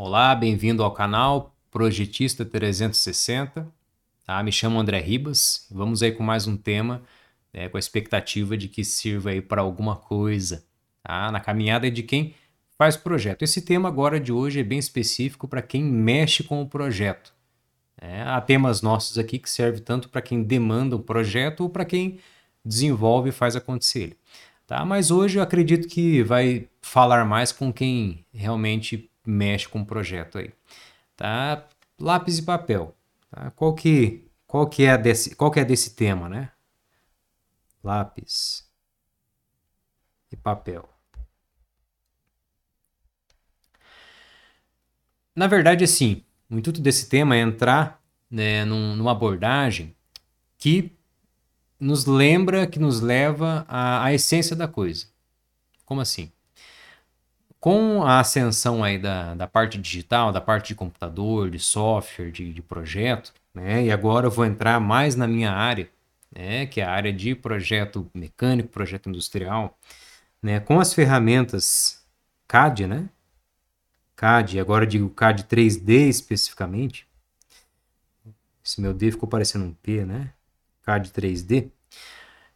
Olá, bem-vindo ao canal Projetista 360. Tá? Me chamo André Ribas. Vamos aí com mais um tema né, com a expectativa de que sirva aí para alguma coisa tá? na caminhada de quem faz projeto. Esse tema agora de hoje é bem específico para quem mexe com o projeto. É, há temas nossos aqui que servem tanto para quem demanda um projeto ou para quem desenvolve e faz acontecer. Tá? Mas hoje eu acredito que vai falar mais com quem realmente mexe com o projeto aí. Tá? Lápis e papel. Tá? Qual que qual que é desse qual que é desse tema, né? Lápis e papel. Na verdade, assim, o intuito desse tema é entrar né, num, numa abordagem que nos lembra, que nos leva à, à essência da coisa. Como assim? Com a ascensão aí da, da parte digital, da parte de computador, de software, de, de projeto, né? E agora eu vou entrar mais na minha área, né? Que é a área de projeto mecânico, projeto industrial, né? Com as ferramentas CAD, né? CAD, agora eu digo CAD 3D especificamente. Esse meu D ficou parecendo um P, né? CAD 3D.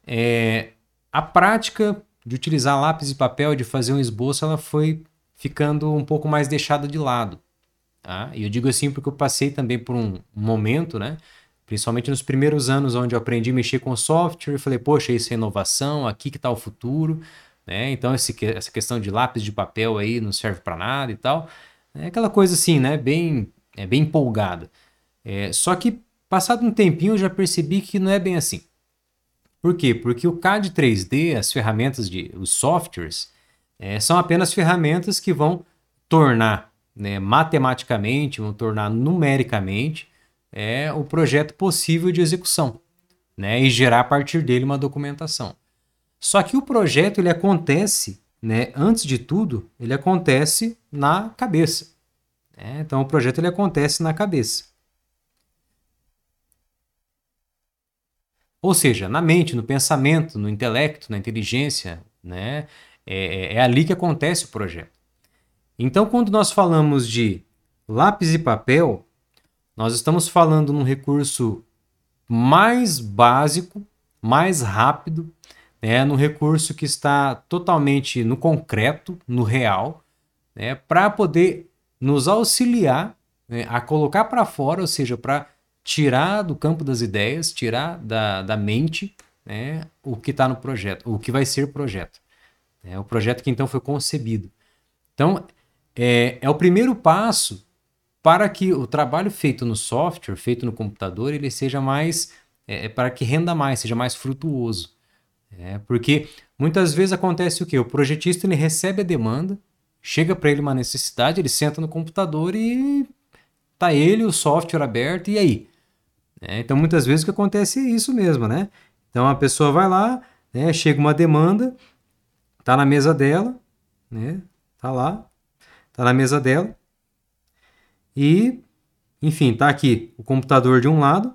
É, a prática de utilizar lápis e papel, de fazer um esboço, ela foi ficando um pouco mais deixada de lado. Tá? E eu digo assim porque eu passei também por um momento, né? principalmente nos primeiros anos onde eu aprendi a mexer com software, e falei, poxa, isso é inovação, aqui que está o futuro. Né? Então esse, essa questão de lápis de papel aí não serve para nada e tal. É aquela coisa assim, né? bem, é bem empolgada. É, só que passado um tempinho eu já percebi que não é bem assim. Por quê? Porque o CAD 3D, as ferramentas de os softwares, é, são apenas ferramentas que vão tornar né, matematicamente, vão tornar numericamente é, o projeto possível de execução né, e gerar a partir dele uma documentação. Só que o projeto ele acontece, né, antes de tudo, ele acontece na cabeça. Né? Então o projeto ele acontece na cabeça. Ou seja, na mente, no pensamento, no intelecto, na inteligência, né? É, é, é ali que acontece o projeto. Então, quando nós falamos de lápis e papel, nós estamos falando num recurso mais básico, mais rápido, né, no recurso que está totalmente no concreto, no real, né, para poder nos auxiliar né, a colocar para fora, ou seja, para tirar do campo das ideias, tirar da, da mente né, o que está no projeto, o que vai ser projeto. É o projeto que então foi concebido. Então, é, é o primeiro passo para que o trabalho feito no software, feito no computador, ele seja mais, é, é para que renda mais, seja mais frutuoso. É, porque muitas vezes acontece o quê? O projetista ele recebe a demanda, chega para ele uma necessidade, ele senta no computador e tá ele, o software aberto, e aí? É, então, muitas vezes o que acontece é isso mesmo, né? Então, a pessoa vai lá, né, chega uma demanda, tá na mesa dela, né? Tá lá, tá na mesa dela. E, enfim, tá aqui o computador de um lado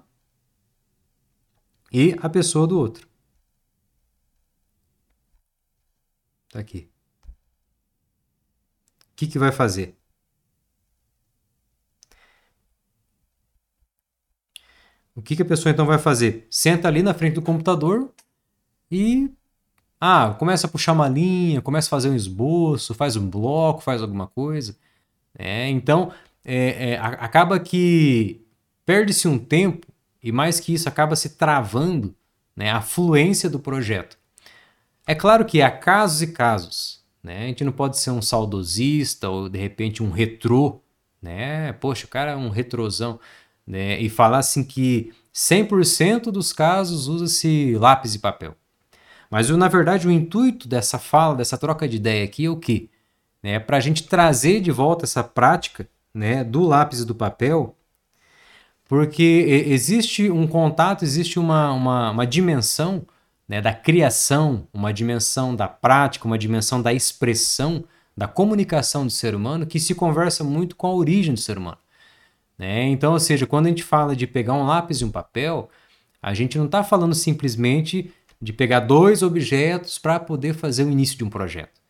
e a pessoa do outro. Tá aqui. O que, que vai fazer? O que, que a pessoa então vai fazer? Senta ali na frente do computador e ah, começa a puxar uma linha, começa a fazer um esboço, faz um bloco, faz alguma coisa. É, então, é, é, acaba que perde-se um tempo e mais que isso, acaba se travando né, a fluência do projeto. É claro que há casos e casos. Né? A gente não pode ser um saudosista ou de repente um retrô. Né? Poxa, o cara é um retrosão né? e falar assim que 100% dos casos usa-se lápis e papel. Mas, na verdade, o intuito dessa fala, dessa troca de ideia aqui é o quê? Né? Para a gente trazer de volta essa prática né, do lápis e do papel, porque existe um contato, existe uma, uma, uma dimensão né, da criação, uma dimensão da prática, uma dimensão da expressão, da comunicação do ser humano que se conversa muito com a origem do ser humano. Né? Então, ou seja, quando a gente fala de pegar um lápis e um papel, a gente não está falando simplesmente de pegar dois objetos para poder fazer o início de um projeto.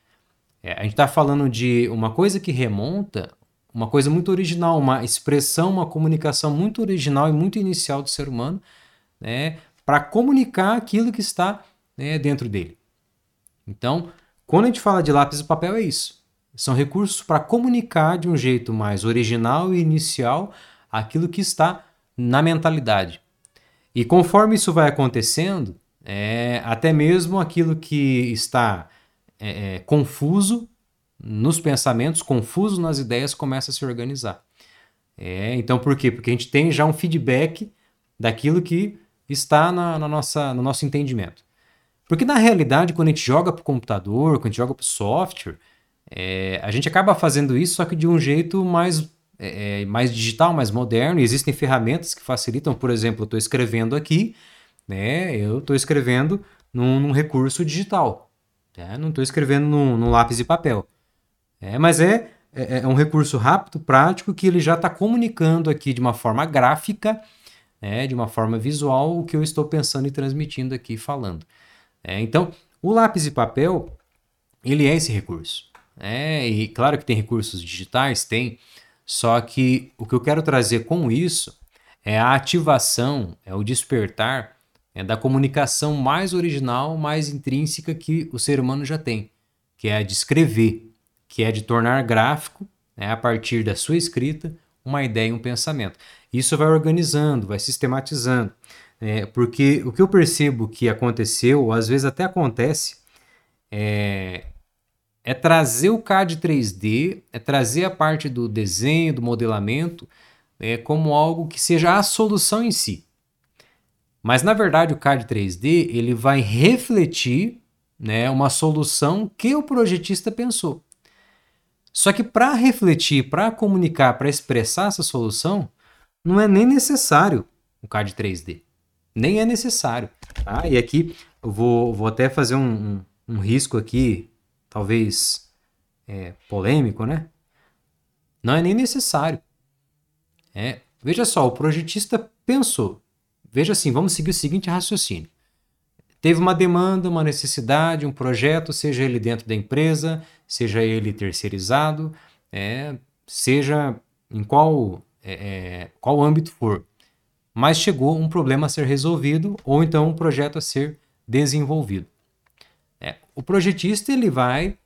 É, a gente está falando de uma coisa que remonta uma coisa muito original, uma expressão, uma comunicação muito original e muito inicial do ser humano, né, para comunicar aquilo que está né, dentro dele. Então, quando a gente fala de lápis e papel, é isso. São recursos para comunicar de um jeito mais original e inicial aquilo que está na mentalidade. E conforme isso vai acontecendo, é, até mesmo aquilo que está é, é, confuso nos pensamentos, confuso nas ideias, começa a se organizar. É, então, por quê? Porque a gente tem já um feedback daquilo que está na, na nossa, no nosso entendimento. Porque na realidade, quando a gente joga para o computador, quando a gente joga para o software, é, a gente acaba fazendo isso, só que de um jeito mais, é, é mais digital, mais moderno. E existem ferramentas que facilitam, por exemplo, eu estou escrevendo aqui, né? Eu estou escrevendo num, num, recurso digital. Né? Não estou escrevendo num, num, lápis e papel. É, mas é, é, é, um recurso rápido, prático, que ele já está comunicando aqui de uma forma gráfica, né? de uma forma visual, o que eu estou pensando e transmitindo aqui, falando. É, então, o lápis e papel, ele é esse recurso. É, e claro que tem recursos digitais, tem, só que o que eu quero trazer com isso é a ativação, é o despertar é da comunicação mais original, mais intrínseca que o ser humano já tem, que é a de escrever, que é de tornar gráfico, né, a partir da sua escrita, uma ideia e um pensamento. Isso vai organizando, vai sistematizando. É, porque o que eu percebo que aconteceu, ou às vezes até acontece, é, é trazer o CAD 3D, é trazer a parte do desenho, do modelamento, é, como algo que seja a solução em si. Mas na verdade o CAD 3D ele vai refletir né, uma solução que o projetista pensou. Só que para refletir, para comunicar, para expressar essa solução, não é nem necessário o CAD 3D nem é necessário. Tá? E aqui eu vou, vou até fazer um, um, um risco aqui, talvez é, polêmico, né? Não é nem necessário. É, veja só, o projetista pensou. Veja assim, vamos seguir o seguinte raciocínio. Teve uma demanda, uma necessidade, um projeto, seja ele dentro da empresa, seja ele terceirizado, é, seja em qual, é, é qual âmbito for mas chegou um problema a ser resolvido ou então um projeto a ser desenvolvido. O projetista ele vai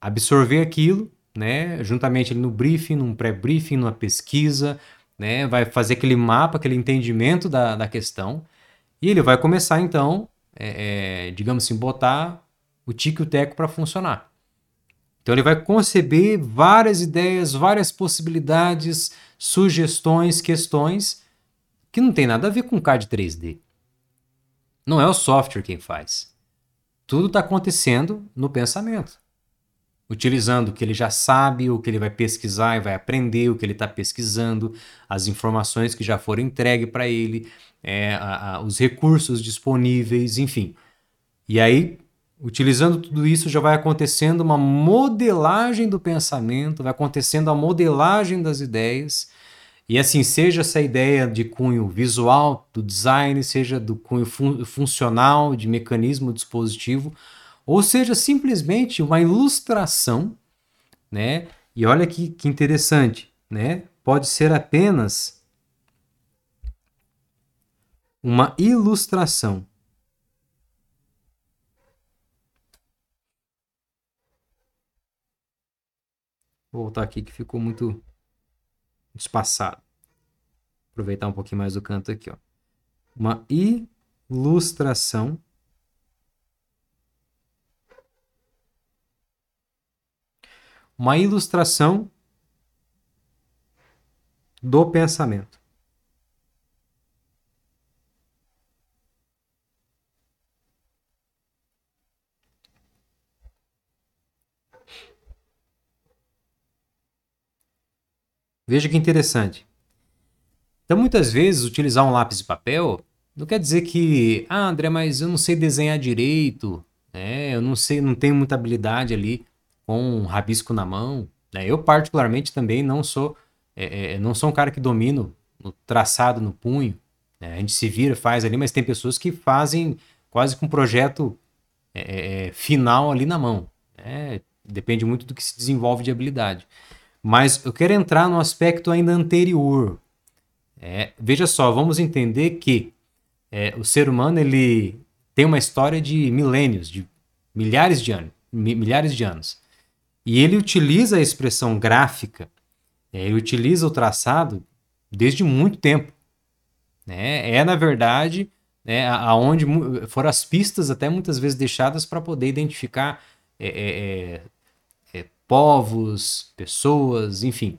absorver aquilo, né, juntamente no briefing, num pré-briefing, numa pesquisa, né, vai fazer aquele mapa, aquele entendimento da, da questão e ele vai começar então, é, é, digamos assim, botar o tique e o teco para funcionar. Então ele vai conceber várias ideias, várias possibilidades, sugestões, questões que não tem nada a ver com CAD 3D. Não é o software quem faz. Tudo está acontecendo no pensamento. Utilizando o que ele já sabe, o que ele vai pesquisar e vai aprender, o que ele está pesquisando, as informações que já foram entregues para ele, é, a, a, os recursos disponíveis, enfim. E aí, utilizando tudo isso, já vai acontecendo uma modelagem do pensamento, vai acontecendo a modelagem das ideias e assim, seja essa ideia de cunho visual do design, seja do cunho fun funcional, de mecanismo dispositivo, ou seja simplesmente uma ilustração, né? E olha que, que interessante, né? Pode ser apenas uma ilustração. Vou voltar aqui que ficou muito espaçado. Aproveitar um pouquinho mais do canto aqui, ó. Uma ilustração uma ilustração do pensamento. Veja que interessante. Então, muitas vezes, utilizar um lápis de papel não quer dizer que, ah, André, mas eu não sei desenhar direito, né? eu não sei, não tenho muita habilidade ali com um rabisco na mão. Né? Eu, particularmente, também não sou, é, é, não sou um cara que domino o traçado no punho. Né? A gente se vira, faz ali, mas tem pessoas que fazem quase com um projeto é, é, é final ali na mão. Né? Depende muito do que se desenvolve de habilidade. Mas eu quero entrar no aspecto ainda anterior. É, veja só, vamos entender que é, o ser humano ele tem uma história de milênios, de milhares de anos, milhares de anos. E ele utiliza a expressão gráfica, é, ele utiliza o traçado desde muito tempo. Né? É, na verdade, né, aonde foram as pistas até muitas vezes deixadas para poder identificar é, é, é, é, povos, pessoas, enfim.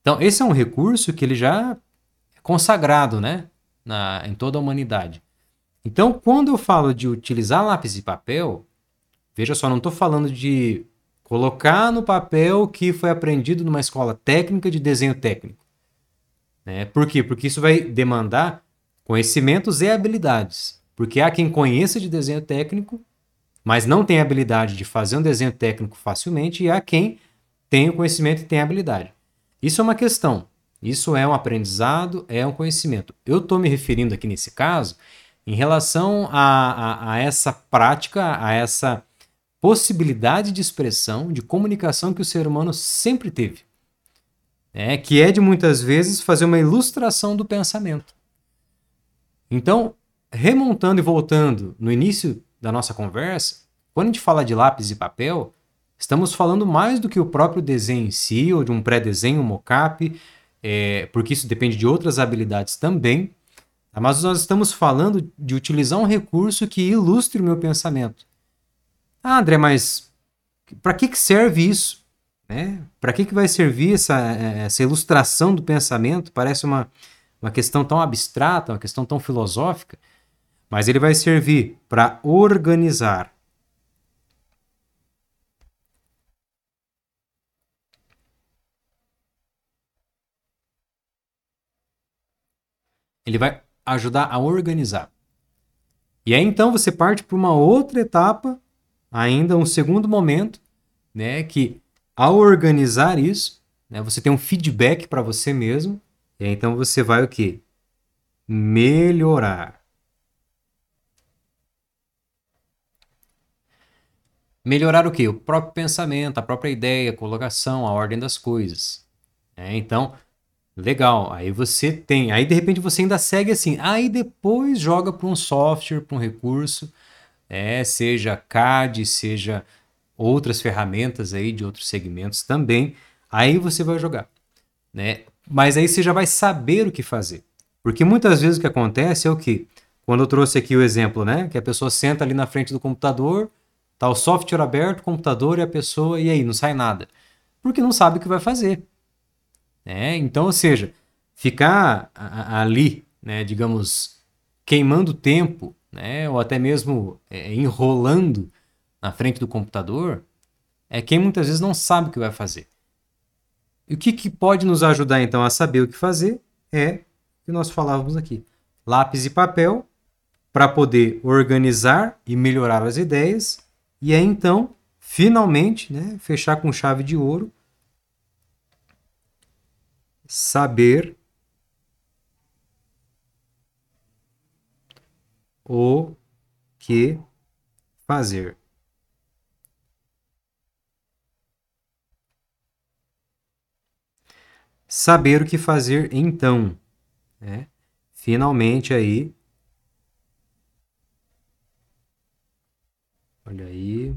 Então, esse é um recurso que ele já consagrado né, na, em toda a humanidade. Então, quando eu falo de utilizar lápis e papel, veja só, não estou falando de colocar no papel que foi aprendido numa escola técnica de desenho técnico. Né? Por quê? Porque isso vai demandar conhecimentos e habilidades. Porque há quem conheça de desenho técnico, mas não tem habilidade de fazer um desenho técnico facilmente, e há quem tem o conhecimento e tem habilidade. Isso é uma questão. Isso é um aprendizado, é um conhecimento. Eu estou me referindo aqui nesse caso em relação a, a, a essa prática, a essa possibilidade de expressão, de comunicação que o ser humano sempre teve. É, que é de muitas vezes fazer uma ilustração do pensamento. Então, remontando e voltando no início da nossa conversa, quando a gente fala de lápis e papel, estamos falando mais do que o próprio desenho em si, ou de um pré-desenho, um mockup, é, porque isso depende de outras habilidades também. Mas nós estamos falando de utilizar um recurso que ilustre o meu pensamento. Ah, André, mas para que, que serve isso? Né? Para que, que vai servir essa, essa ilustração do pensamento? Parece uma, uma questão tão abstrata, uma questão tão filosófica, mas ele vai servir para organizar. Ele vai ajudar a organizar. E aí então você parte para uma outra etapa, ainda um segundo momento, né, que ao organizar isso, né, você tem um feedback para você mesmo e aí, então você vai o quê? Melhorar. Melhorar o quê? O próprio pensamento, a própria ideia, a colocação, a ordem das coisas. É, então, legal. Aí você tem. Aí de repente você ainda segue assim. Aí depois joga para um software, para um recurso, é, seja CAD, seja outras ferramentas aí de outros segmentos também. Aí você vai jogar. Né? Mas aí você já vai saber o que fazer. Porque muitas vezes o que acontece é o que? Quando eu trouxe aqui o exemplo, né? Que a pessoa senta ali na frente do computador, tá o software aberto, o computador e a pessoa, e aí, não sai nada. Porque não sabe o que vai fazer. É, então, ou seja, ficar ali, né, digamos, queimando tempo, né, ou até mesmo é, enrolando na frente do computador, é quem muitas vezes não sabe o que vai fazer. E o que, que pode nos ajudar então a saber o que fazer é o que nós falávamos aqui: lápis e papel para poder organizar e melhorar as ideias e é então finalmente, né, fechar com chave de ouro, saber o que fazer. saber o que fazer então. Né? Finalmente aí. Olha aí.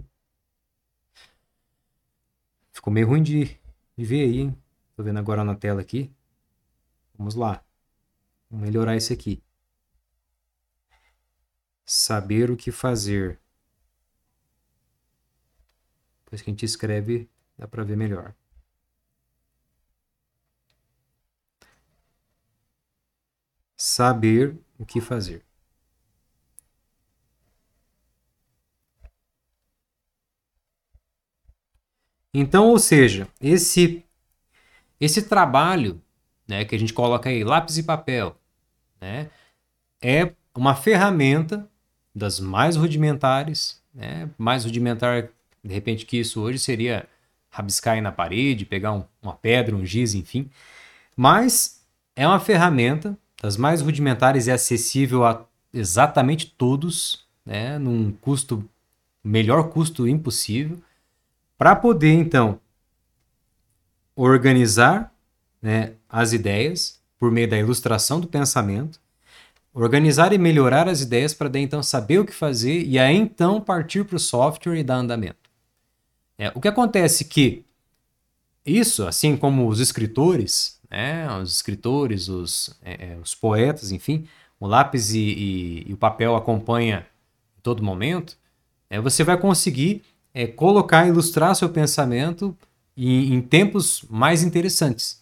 Ficou meio ruim de, de ver aí, hein? Tô vendo agora na tela aqui. Vamos lá. Vamos melhorar esse aqui. Saber o que fazer. Depois que a gente escreve, dá para ver melhor. saber o que fazer. Então, ou seja, esse esse trabalho, né, que a gente coloca aí lápis e papel, né, é uma ferramenta das mais rudimentares, né, mais rudimentar de repente que isso hoje seria rabiscar aí na parede, pegar um, uma pedra, um giz, enfim, mas é uma ferramenta das mais rudimentares é acessível a exatamente todos, né, num custo melhor custo impossível, para poder então organizar né, as ideias por meio da ilustração do pensamento, organizar e melhorar as ideias para daí então saber o que fazer e aí então partir para o software e dar andamento. É, o que acontece que isso, assim como os escritores, né, os escritores, os, é, é os poetas, enfim, o lápis e, e, e, o papel acompanha em todo momento, é, você vai conseguir é, colocar, ilustrar seu pensamento em, em tempos mais interessantes.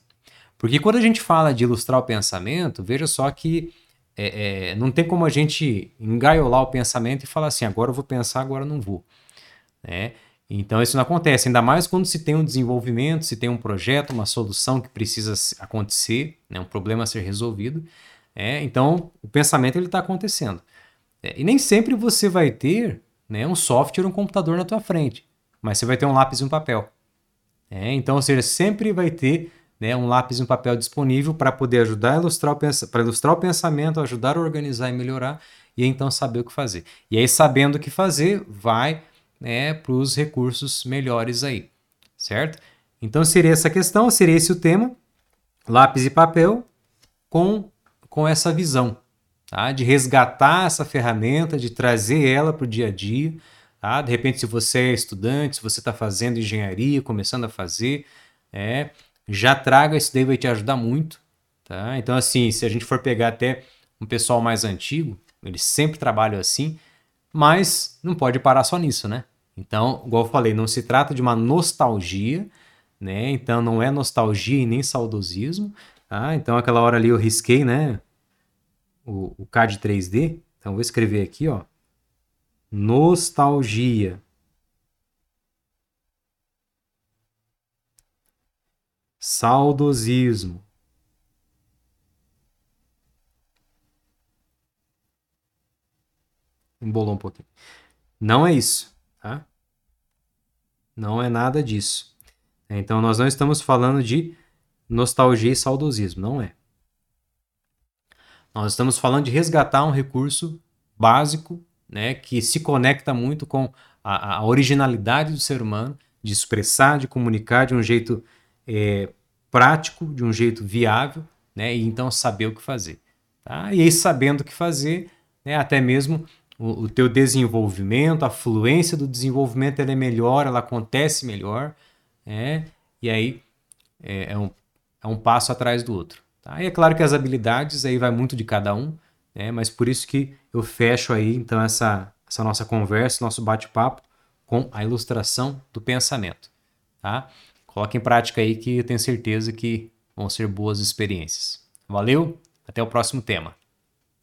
Porque quando a gente fala de ilustrar o pensamento, veja só que é, é, não tem como a gente engaiolar o pensamento e falar assim, agora eu vou pensar, agora eu não vou. Né? Então isso não acontece, ainda mais quando se tem um desenvolvimento, se tem um projeto, uma solução que precisa acontecer, né? um problema a ser resolvido. É, então o pensamento ele está acontecendo. É, e nem sempre você vai ter né, um software, um computador na tua frente, mas você vai ter um lápis e um papel. É, então, ou seja, sempre vai ter né, um lápis e um papel disponível para poder ajudar a ilustrar, o para ilustrar o pensamento, ajudar a organizar e melhorar, e então saber o que fazer. E aí, sabendo o que fazer, vai né, para os recursos melhores aí, certo? Então seria essa questão, seria esse o tema, lápis e papel, com, com essa visão, tá? de resgatar essa ferramenta, de trazer ela para o dia a dia. Tá? De repente, se você é estudante, se você está fazendo engenharia, começando a fazer, é, já traga, isso daí vai te ajudar muito. Tá? Então, assim, se a gente for pegar até um pessoal mais antigo, eles sempre trabalham assim, mas não pode parar só nisso, né? Então, igual eu falei, não se trata de uma nostalgia, né? Então não é nostalgia e nem saudosismo. Tá? Então aquela hora ali eu risquei, né? O, o CAD 3D. Então vou escrever aqui, ó. Nostalgia. saudosismo. Embolou um pouquinho. Não é isso, tá? Não é nada disso. Então nós não estamos falando de nostalgia e saudosismo, não é. Nós estamos falando de resgatar um recurso básico, né, que se conecta muito com a, a originalidade do ser humano, de expressar, de comunicar de um jeito é, prático, de um jeito viável, né? E então saber o que fazer. Tá? E aí, sabendo o que fazer, né, até mesmo o, o teu desenvolvimento, a fluência do desenvolvimento ela é melhor, ela acontece melhor, né? e aí é, é, um, é um passo atrás do outro. Tá? E é claro que as habilidades aí vai muito de cada um, né? mas por isso que eu fecho aí então essa, essa nossa conversa, nosso bate-papo com a ilustração do pensamento. Tá? Coloque em prática aí que eu tenho certeza que vão ser boas experiências. Valeu, até o próximo tema.